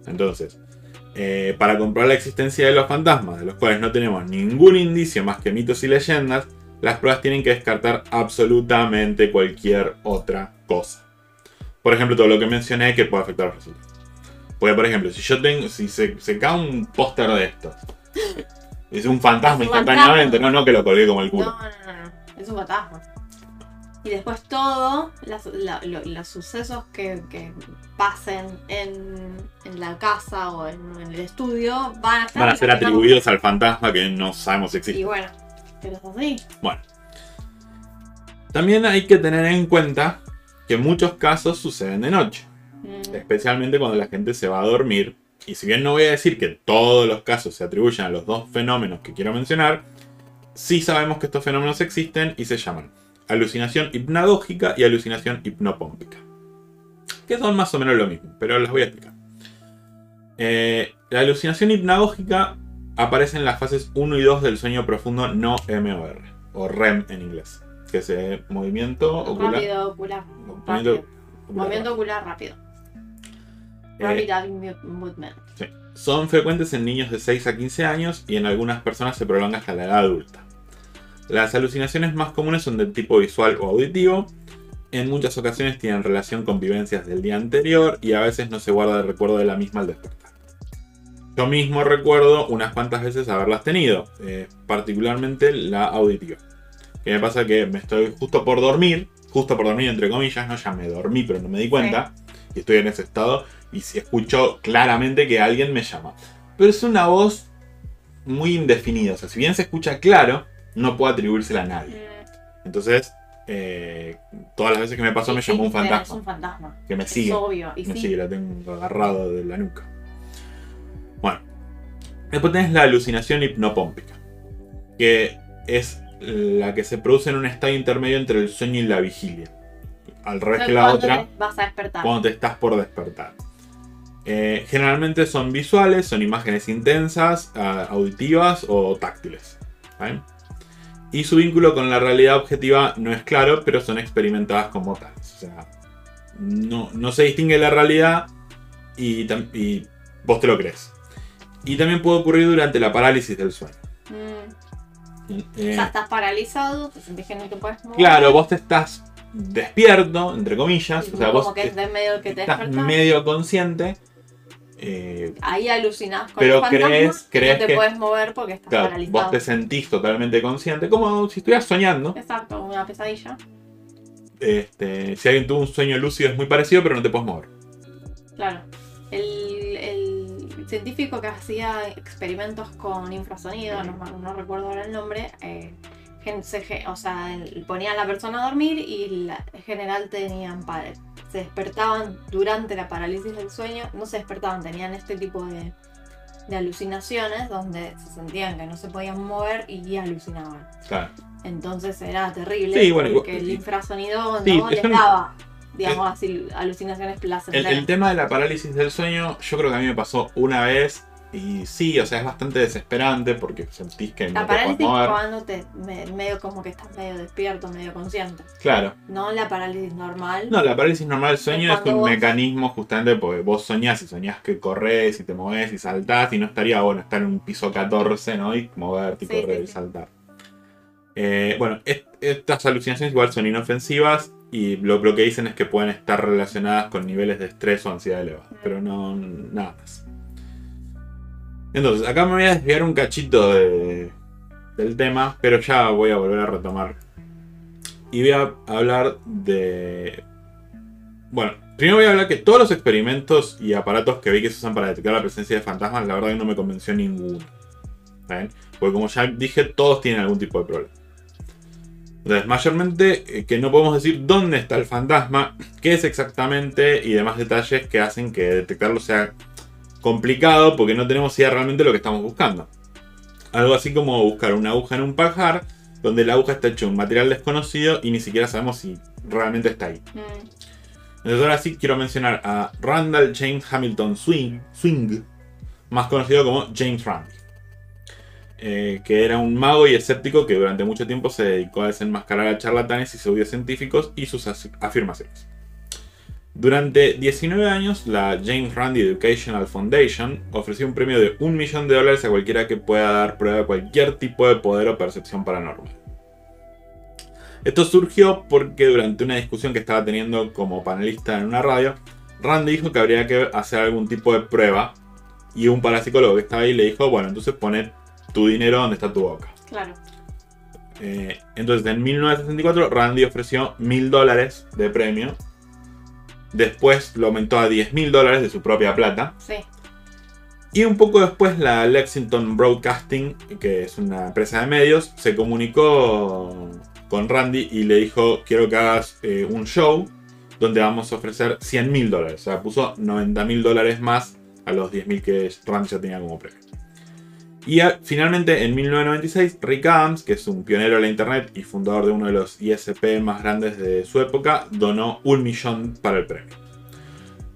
Entonces, eh, para comprobar la existencia de los fantasmas, de los cuales no tenemos ningún indicio más que mitos y leyendas, las pruebas tienen que descartar absolutamente cualquier otra cosa. Por ejemplo, todo lo que mencioné que puede afectar a los resultados. Porque, por ejemplo, si yo tengo, si se, se cae un póster de estos, es un fantasma instantáneamente, no, no que lo colgué como el No, culo. no, no, no. Es un fantasma. Y después todo, las- la- lo- los sucesos que, que pasen en, en la casa o en, en el estudio van a estar Van a ser atribuidos al fantasma que no sabemos si existe. Y bueno, pero es así. Bueno. También hay que tener en cuenta que muchos casos suceden de noche, Mm, especialmente cuando la gente se va a dormir. Y si bien no voy a decir que todos los casos se atribuyen a los dos fenómenos que quiero mencionar, sí sabemos que estos fenómenos existen y se llaman alucinación hipnagógica y alucinación hipnopómpica. Que son más o menos lo mismo, pero los voy a explicar. Eh, la alucinación hipnagógica aparece en las fases 1 y 2 del sueño profundo no MOR, o REM en inglés, que es eh, movimiento ocular. rápido, ocular. Movimiento Rápido. ocular. Movimiento ocular rápido. Eh, Rapid mo- movement. Sí. Son frecuentes en niños de 6 a 15 años y en algunas personas se prolonga hasta la edad adulta. Las alucinaciones más comunes son de tipo visual o auditivo. En muchas ocasiones tienen relación con vivencias del día anterior y a veces no se guarda el recuerdo de la misma al despertar. Yo mismo recuerdo unas cuantas veces haberlas tenido, eh, particularmente la auditiva. Que me pasa que me estoy justo por dormir, justo por dormir entre comillas, no ya me dormí pero no me di cuenta, y estoy en ese estado y si escucho claramente que alguien me llama. Pero es una voz muy indefinida, o sea, si bien se escucha claro, no puedo atribuírsela a nadie. Mm, Entonces, eh, todas las veces que me pasó me llamó un Es fantasma, un fantasma. que me Es sigue, obvio. Y me sí. sigue, la tengo agarrado de la nuca. Bueno, después tenés la alucinación hipnopómpica, que es la que se produce en un estado intermedio entre el sueño y la vigilia. Al revés que la ¿Cuándo otra, te Vas a despertar. cuando te estás por despertar. Eh, generalmente son visuales, son imágenes intensas, ah, auditivas o táctiles. ¿vale? Y su vínculo con la realidad objetiva no es claro, pero son experimentadas como tales. O sea, no, no se distingue la realidad y, vos te lo crees. Y también puede ocurrir durante la parálisis del sueño. Mm, Eh, O sea, estás paralizado, te sentís que no te puedes mover. claro, vos te estás despierto, entre comillas. y O sea, como vos que es de medio que te estás medio consciente. Eh, Ahí alucinás con Pero fantasma crees- crees no te que- puedes mover porque estás Claro, paralizado. vos te sentís totalmente consciente, como si estuvieras soñando. Exacto, una pesadilla. Este, si alguien tuvo un sueño lúcido es muy parecido, pero no te puedes mover. Claro. El, el científico que hacía experimentos con infrasonido, no, no recuerdo ahora el nombre, eh, o sea, ponía a la persona a dormir y la- en general tenían pa- se despertaban durante la parálisis del sueño, no se despertaban, tenían este tipo de, de alucinaciones donde se sentían que no se podían mover y alucinaban. Claro. Entonces era terrible Sí, bueno, porque el infrasonido Sí, no es les daba, digamos así, alucinaciones El, placenteras. el tema de la parálisis del sueño, yo creo que a mí me pasó una vez. Y sí, o sea, es bastante desesperante porque sentís que La no te puedes parálisis mover. cuando te me- medio como que estás medio despierto, medio consciente. Claro. No la parálisis normal. No, la parálisis normal del sueño Es es, un vos- mecanismo justamente porque vos soñás y soñás que corres y te movés y saltás y no estaría bueno estar en un piso 14, ¿no? Y moverte y Sí, correr sí, y sí. saltar. Eh, bueno, est- estas alucinaciones igual son inofensivas y lo, lo que dicen es que pueden estar relacionadas con niveles de estrés o ansiedad elevados, pero no nada más. Entonces, acá me voy a desviar un cachito de- del tema, pero ya voy a volver a retomar. Y voy a hablar de... Bueno, primero voy a hablar que todos los experimentos y aparatos que vi que se usan para detectar la presencia de fantasmas, la verdad que no me convenció ninguno. ¿Ven? Porque como ya dije, todos tienen algún tipo de problema. Entonces, mayormente eh, que no podemos decir dónde está el fantasma, qué es exactamente y demás detalles que hacen que detectarlo sea complicado porque no tenemos idea realmente de lo que estamos buscando. Algo así como buscar una aguja en un pajar, donde la aguja está hecha de un material desconocido y ni siquiera sabemos si realmente está ahí. Mm, Entonces ahora sí quiero mencionar a Randall James Hamilton Swing, Swing más conocido como James Randi. Eh, que era un mago y escéptico que durante mucho tiempo se dedicó a desenmascarar a charlatanes y científicos y sus afirmaciones. Durante 19 años, la James Randi Educational Foundation ofreció un premio de un millón de dólares a cualquiera que pueda dar prueba de cualquier tipo de poder o percepción paranormal. Esto surgió porque durante una discusión que estaba teniendo como panelista en una radio, Randy dijo que habría que hacer algún tipo de prueba y un parapsicólogo que estaba ahí le dijo, bueno, entonces pone tu dinero donde está tu boca. Claro. Eh, entonces, en 1964, Randy ofreció mil dólares de premio. Después lo aumentó a 10 mil dólares de su propia plata. Sí. Y un poco después, la Lexington Broadcasting, que es una empresa de medios, se comunicó con Randy y le dijo: Quiero que hagas eh, un show donde vamos a ofrecer 100 mil dólares. O sea, puso 90 mil dólares más a los 10 mil que Randy ya tenía como premio. Y finalmente, en 1996, Rick Adams, que es un pionero de la Internet y fundador de uno de los ISP más grandes de su época, donó un millón para el premio.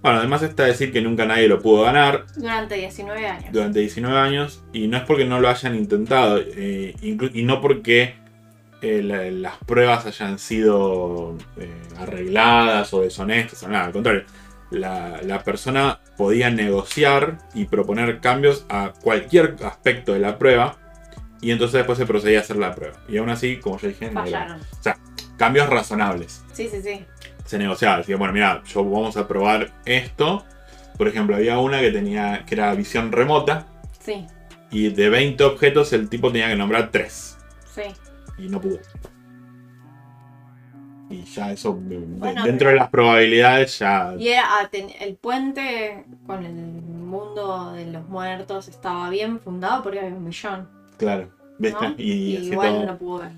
Bueno, además está decir que nunca nadie lo pudo ganar. Durante 19 años. Durante 19 años. Y no es porque no lo hayan intentado. Eh, y no porque eh, las pruebas hayan sido eh, arregladas o deshonestas. O nada, al contrario la, persona podía negociar y proponer cambios a cualquier aspecto de la prueba y entonces después se procedía a hacer la prueba. Y aún así, como ya dije, o sea, cambios razonables. Sí, sí, sí. Se negociaba, decía, bueno, mira, yo vamos a probar esto. Por ejemplo, había una que tenía que era visión remota. Sí. Y de 20 objetos el tipo tenía que nombrar 3. Sí. Y no pudo. Y ya eso, dentro de las probabilidades ya... Y era, ah, el puente con el mundo de los muertos estaba bien fundado porque había un millón. Claro, Y, igual no pudo ver.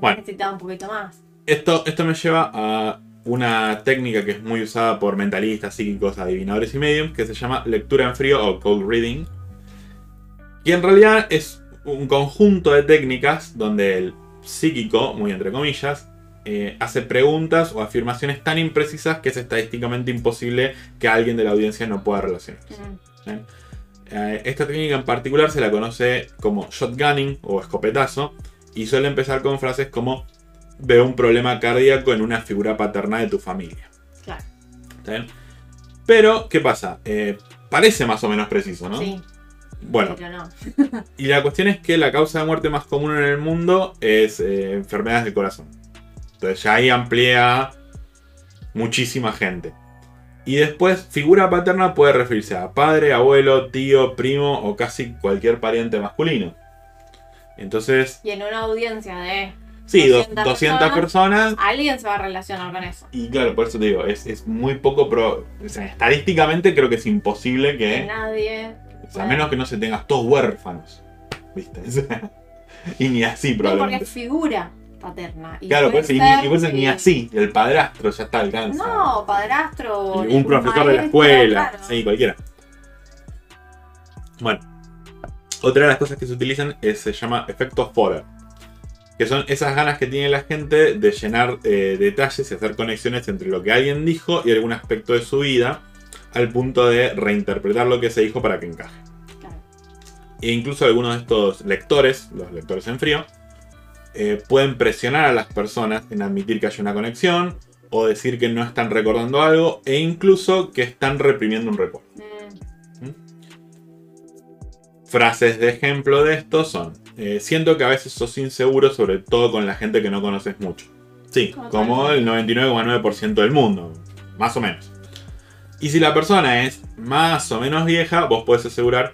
Bueno, necesitaba un poquito más. Esto, esto me lleva a una técnica que es muy usada por mentalistas, psíquicos, adivinadores y mediums, que se llama lectura en frío o cold reading. Y en realidad es un conjunto de técnicas donde el psíquico, muy entre comillas, eh, hace preguntas o afirmaciones tan imprecisas que es estadísticamente imposible que alguien de la audiencia no pueda relacionar. Eh, esta técnica en particular se la conoce como shotgunning o escopetazo y suele empezar con frases como veo un problema cardíaco en una figura paterna de tu familia. Claro. Pero, ¿qué pasa? Eh, parece más o menos preciso, ¿no? Sí. Bueno, y la cuestión es que la causa de muerte más común en el mundo es enfermedades del corazón. Entonces ya ahí amplía muchísima gente. Y después, figura paterna puede referirse a padre, abuelo, tío, primo o casi cualquier pariente masculino. Entonces. Y en una audiencia de. Sí, 200, personas, Alguien se va a relacionar con eso. Y claro, por eso te digo, es, muy poco. Pro, estadísticamente creo que es imposible que. nadie. a menos que no se tengas todos huérfanos. ¿Viste? y ni así, probablemente. porque figura paterna. Y claro, y, pues ni así, el padrastro ya está alcanza. No, padrastro. Un profesor de la escuela, sí, cualquiera. Bueno, otra de las cosas que se utilizan es, se llama efecto Forer. Que son esas ganas que tiene la gente de llenar eh, detalles y hacer conexiones entre lo que alguien dijo y algún aspecto de su vida, al punto de reinterpretar lo que se dijo para que encaje. E incluso algunos de estos lectores, los lectores en frío, eh, pueden presionar a las personas en admitir que hay una conexión o decir que no están recordando algo e incluso que están reprimiendo un recuerdo. Mm. ¿Mm? Frases de ejemplo de esto son, eh, siento que a veces sos inseguro sobre todo con la gente que no conoces mucho. Sí, como el 99,9% del mundo, más o menos. Y si la persona es más o menos vieja, vos puedes asegurar,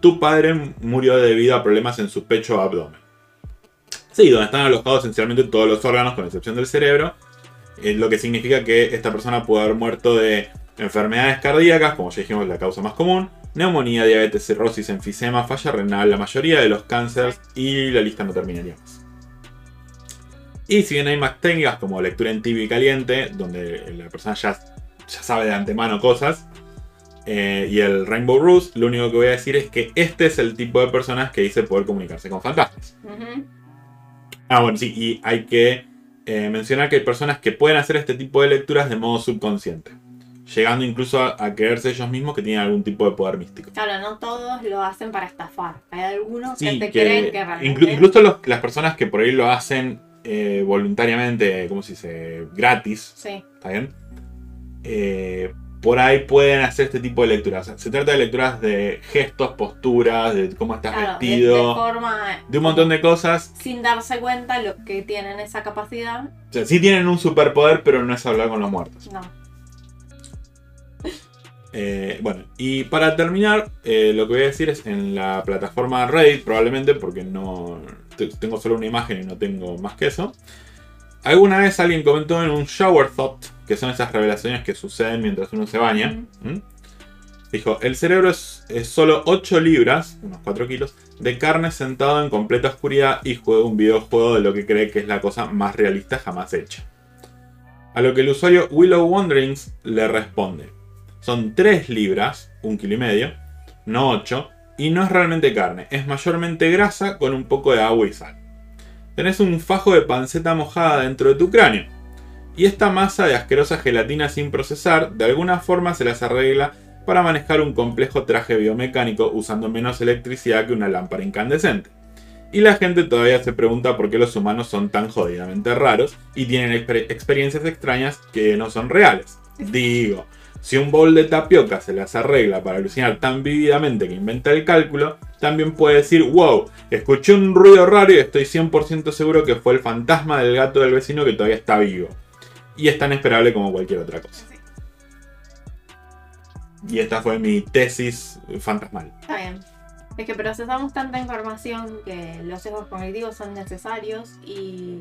tu padre murió debido a problemas en su pecho o abdomen. Sí, donde están alojados esencialmente todos los órganos, con excepción del cerebro. lo que significa que esta persona puede haber muerto de enfermedades cardíacas, como ya dijimos, la causa más común, neumonía, diabetes, cirrosis, enfisema, falla renal, la mayoría de los cánceres y la lista no terminaría más. Y si bien hay más técnicas como lectura en tibio y caliente, donde la persona ya, sabe de antemano cosas, eh, y el Rainbow Ruse, lo único que voy a decir es que este es el tipo de personas que dice poder comunicarse con fantasmas. Ah, bueno, sí, y hay que eh, mencionar que hay personas que pueden hacer este tipo de lecturas de modo subconsciente. Llegando incluso a, a creerse ellos mismos que tienen algún tipo de poder místico. Claro, no todos lo hacen para estafar. Hay algunos Sí, que te que creen que inclu- realmente. incluso los- las personas que por ahí lo hacen eh, voluntariamente, ¿cómo se dice? Gratis, Sí, ¿está bien? Eh, por ahí pueden hacer este tipo de lecturas. Se trata de lecturas de gestos, posturas, de cómo estás claro, vestido, de forma. de un montón de cosas. Sin darse cuenta los que tienen esa capacidad. O sea, sí tienen un superpoder, pero no es hablar con los muertos. No. Eh, bueno, y para terminar, eh, lo que voy a decir es en la plataforma Reddit, probablemente, porque no te- tengo solo una imagen y no tengo más que eso. Alguna vez alguien comentó en un shower thought, que son esas revelaciones que suceden mientras uno se baña. Dijo, el cerebro es, es solo 8 libras, unos 4 kilos, de carne sentado en completa oscuridad y juega un videojuego de lo que cree que es la cosa más realista jamás hecha. A lo que el usuario Willow Wanderings le responde, son 3 libras, un kilo y medio, no 8, y no es realmente carne, es mayormente grasa con un poco de agua y sal. Tenés un fajo de panceta mojada dentro de tu cráneo. Y esta masa de asquerosa gelatina sin procesar, de alguna forma se las arregla para manejar un complejo traje biomecánico usando menos electricidad que una lámpara incandescente. Y la gente todavía se pregunta por qué los humanos son tan jodidamente raros y tienen exper- experiencias extrañas que no son reales. Digo, si un bol de tapioca se las arregla para alucinar tan vívidamente que inventa el cálculo, también puede decir, wow, escuché un ruido raro y estoy 100% seguro que fue el fantasma del gato del vecino que todavía está vivo. Y es tan esperable como cualquier otra cosa. Y esta fue mi tesis fantasmal. Está bien. Es que procesamos tanta información que los sesgos cognitivos son necesarios y,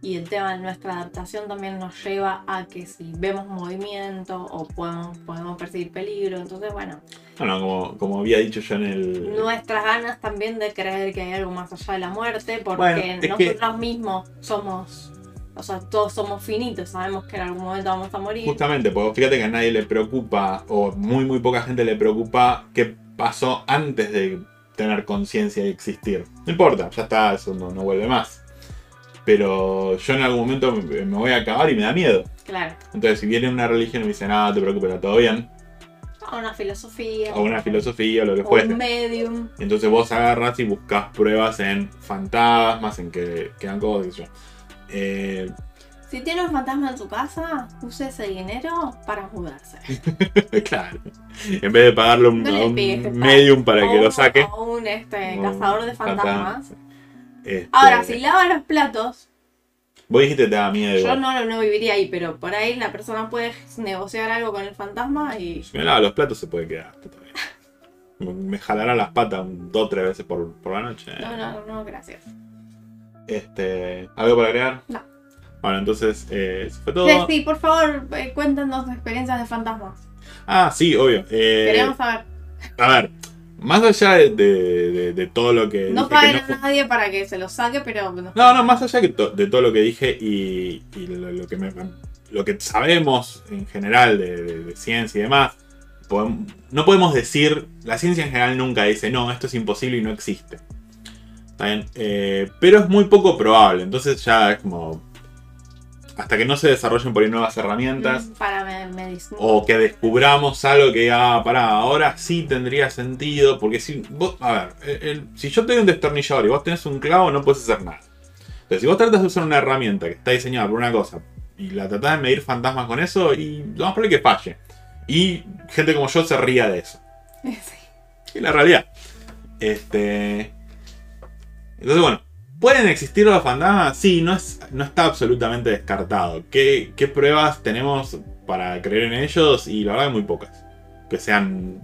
y el tema de nuestra adaptación también nos lleva a que si vemos movimiento o podemos, podemos percibir peligro, entonces bueno, Bueno, como, como había dicho yo en el... nuestras ganas también de creer que hay algo más allá de la muerte, porque Bueno, es que- nosotros mismos somos, o sea, todos somos finitos, sabemos que en algún momento vamos a morir. Justamente, porque fíjate que a nadie le preocupa, o muy muy poca gente le preocupa qué pasó antes de tener conciencia y existir. No importa, ya está, eso no, no vuelve más. Pero yo en algún momento me me voy a acabar y me da miedo. Claro. Entonces, si viene una religión y me dice, no, te preocupes, está todo bien, O una filosofía. o una filosofía, o lo que o fuese. un medium. Entonces vos agarras y buscas pruebas en fantasmas, en que quedan cosas, qué sé yo. Eh, Si tiene un fantasma en su casa, use ese dinero para mudarse. claro. En vez de pagarle un, No a un medium para O que un- lo saque. O un este, un cazador de fantasmas. Este, Ahora, si lava los platos, Vos dijiste te da miedo. yo no, no viviría ahí, pero por ahí la persona puede negociar algo con el fantasma y. Si me lava los platos se puede quedar. Me jalará las patas dos o tres veces por, por la noche. No, no, no, gracias. Este, ¿Algo para agregar? No. Bueno, entonces, eh, eso fue todo. Sí, sí, por favor, eh, cuéntanos experiencias de fantasmas. Ah, sí, obvio. Eh, Queremos saber. a ver, más allá de, de- de- de todo lo que. No paguen no a nadie para que se lo saque, pero. No, no, más allá to- de todo lo que dije y, y lo, lo que me- lo que sabemos en general de, ciencia y demás, no podemos decir, la ciencia en general nunca dice, no, esto es imposible y no existe. ¿Está bien? Eh, pero es muy poco probable, entonces ya es como, hasta que no se desarrollen por ahí nuevas herramientas, Mm, Para me- medicina. o que descubramos algo que ah, pará, ahora sí tendría sentido, porque si vos, a ver, el- el- si yo te doy un destornillador y vos tenés un clavo, no puedes hacer nada. Entonces, si vos tratas de usar una herramienta que está diseñada por una cosa y la tratás de medir fantasmas con eso, y lo más probable es que falle. Y gente como yo se ría de eso. Sí. Y la realidad. Este. Entonces, bueno, ¿pueden existir los fantasmas? Sí, no, es, no está absolutamente descartado. ¿Qué, qué pruebas tenemos para creer en ellos? Y la verdad, muy pocas. Que sean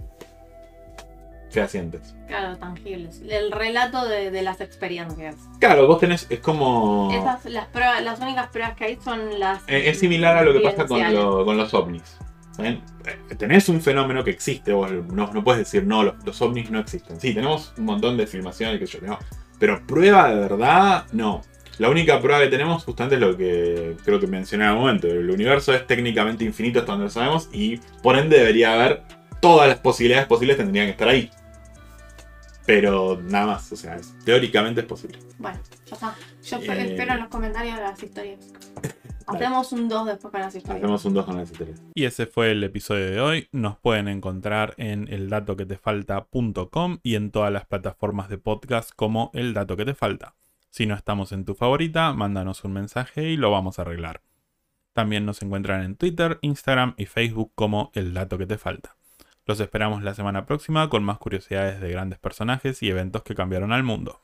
fehacientes. Claro, tangibles. El relato de, de las experiencias. Claro, vos tenés. Es como. Esas, las pruebas, las únicas pruebas que hay son las. Eh, Es similar a lo que pasa con, lo- con los ovnis. ¿Ven? Eh, Tenés un fenómeno que existe, vos no, no puedes decir no, los, los ovnis no existen. Sí, tenemos un montón de filmaciones que yo tengo, pero prueba de verdad, no. La única prueba que tenemos justamente es lo que creo que mencioné en algún momento. El universo es técnicamente infinito hasta donde lo sabemos y por ende debería haber todas las posibilidades posibles tendrían que estar ahí. Pero nada más, o sea, es- teóricamente es posible. Bueno, ya está. Yo Eh. espero en los comentarios las historias. Hacemos un 2 después con las historias. Hacemos un 2 con las historias. Y ese fue el episodio de hoy. Nos pueden encontrar en eldatoquetefalta.com y en todas las plataformas de podcast como El Dato que te falta. Si no estamos en tu favorita, mándanos un mensaje y lo vamos a arreglar. También nos encuentran en Twitter, Instagram y Facebook como El Dato que te falta. Los esperamos la semana próxima con más curiosidades de grandes personajes y eventos que cambiaron al mundo.